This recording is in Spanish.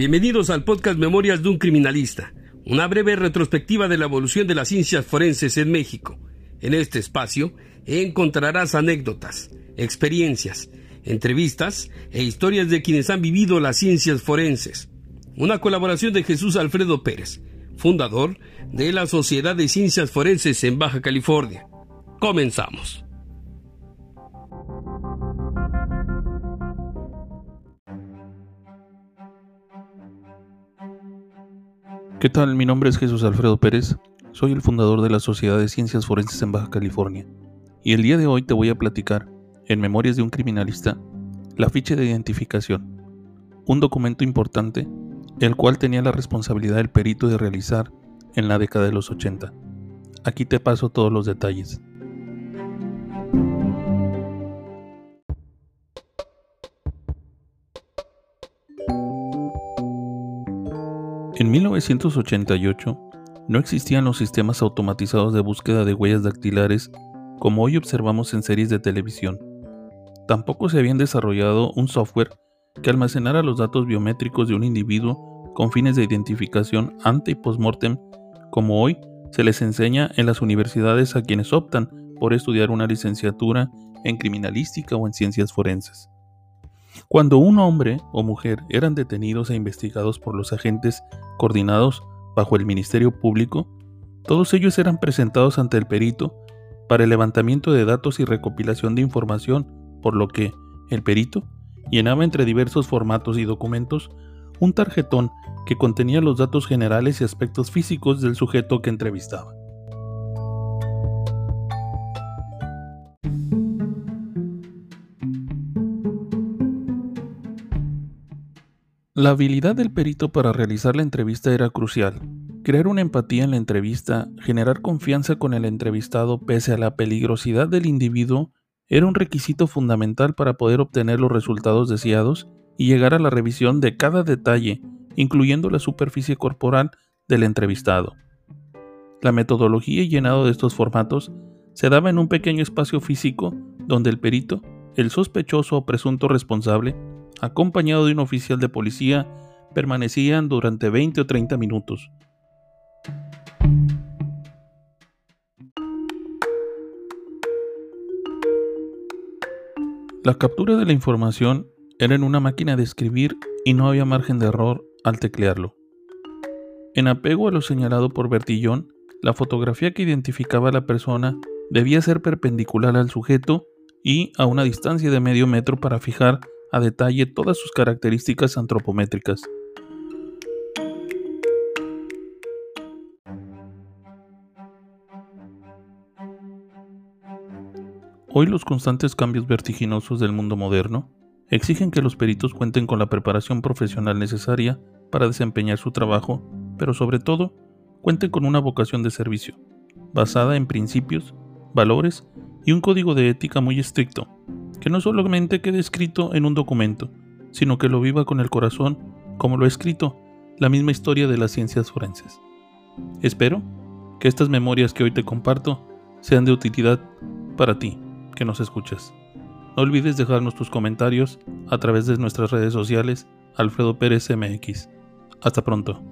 Bienvenidos al podcast Memorias de un Criminalista, una breve retrospectiva de la evolución de las ciencias forenses en México. En este espacio encontrarás anécdotas, experiencias, entrevistas e historias de quienes han vivido las ciencias forenses. Una colaboración de Jesús Alfredo Pérez, fundador de la Sociedad de Ciencias Forenses en Baja California. Comenzamos. ¿Qué tal? Mi nombre es Jesús Alfredo Pérez, soy el fundador de la Sociedad de Ciencias Forenses en Baja California, y el día de hoy te voy a platicar, en Memorias de un Criminalista, la ficha de identificación, un documento importante, el cual tenía la responsabilidad del perito de realizar en la década de los 80. Aquí te paso todos los detalles. En 1988 no existían los sistemas automatizados de búsqueda de huellas dactilares como hoy observamos en series de televisión. Tampoco se habían desarrollado un software que almacenara los datos biométricos de un individuo con fines de identificación ante y postmortem, como hoy se les enseña en las universidades a quienes optan por estudiar una licenciatura en criminalística o en ciencias forenses. Cuando un hombre o mujer eran detenidos e investigados por los agentes coordinados bajo el Ministerio Público, todos ellos eran presentados ante el perito para el levantamiento de datos y recopilación de información, por lo que el perito llenaba entre diversos formatos y documentos un tarjetón que contenía los datos generales y aspectos físicos del sujeto que entrevistaba. La habilidad del perito para realizar la entrevista era crucial. Crear una empatía en la entrevista, generar confianza con el entrevistado pese a la peligrosidad del individuo, era un requisito fundamental para poder obtener los resultados deseados y llegar a la revisión de cada detalle, incluyendo la superficie corporal del entrevistado. La metodología y llenado de estos formatos se daba en un pequeño espacio físico donde el perito, el sospechoso o presunto responsable, acompañado de un oficial de policía, permanecían durante 20 o 30 minutos. La captura de la información era en una máquina de escribir y no había margen de error al teclearlo. En apego a lo señalado por Bertillón, la fotografía que identificaba a la persona debía ser perpendicular al sujeto y a una distancia de medio metro para fijar a detalle todas sus características antropométricas. Hoy los constantes cambios vertiginosos del mundo moderno exigen que los peritos cuenten con la preparación profesional necesaria para desempeñar su trabajo, pero sobre todo cuenten con una vocación de servicio, basada en principios, valores y un código de ética muy estricto, que no solamente quede escrito en un documento, sino que lo viva con el corazón, como lo ha escrito la misma historia de las ciencias forenses. Espero que estas memorias que hoy te comparto sean de utilidad para ti, que nos escuchas. No olvides dejarnos tus comentarios a través de nuestras redes sociales, Alfredo Pérez MX. Hasta pronto.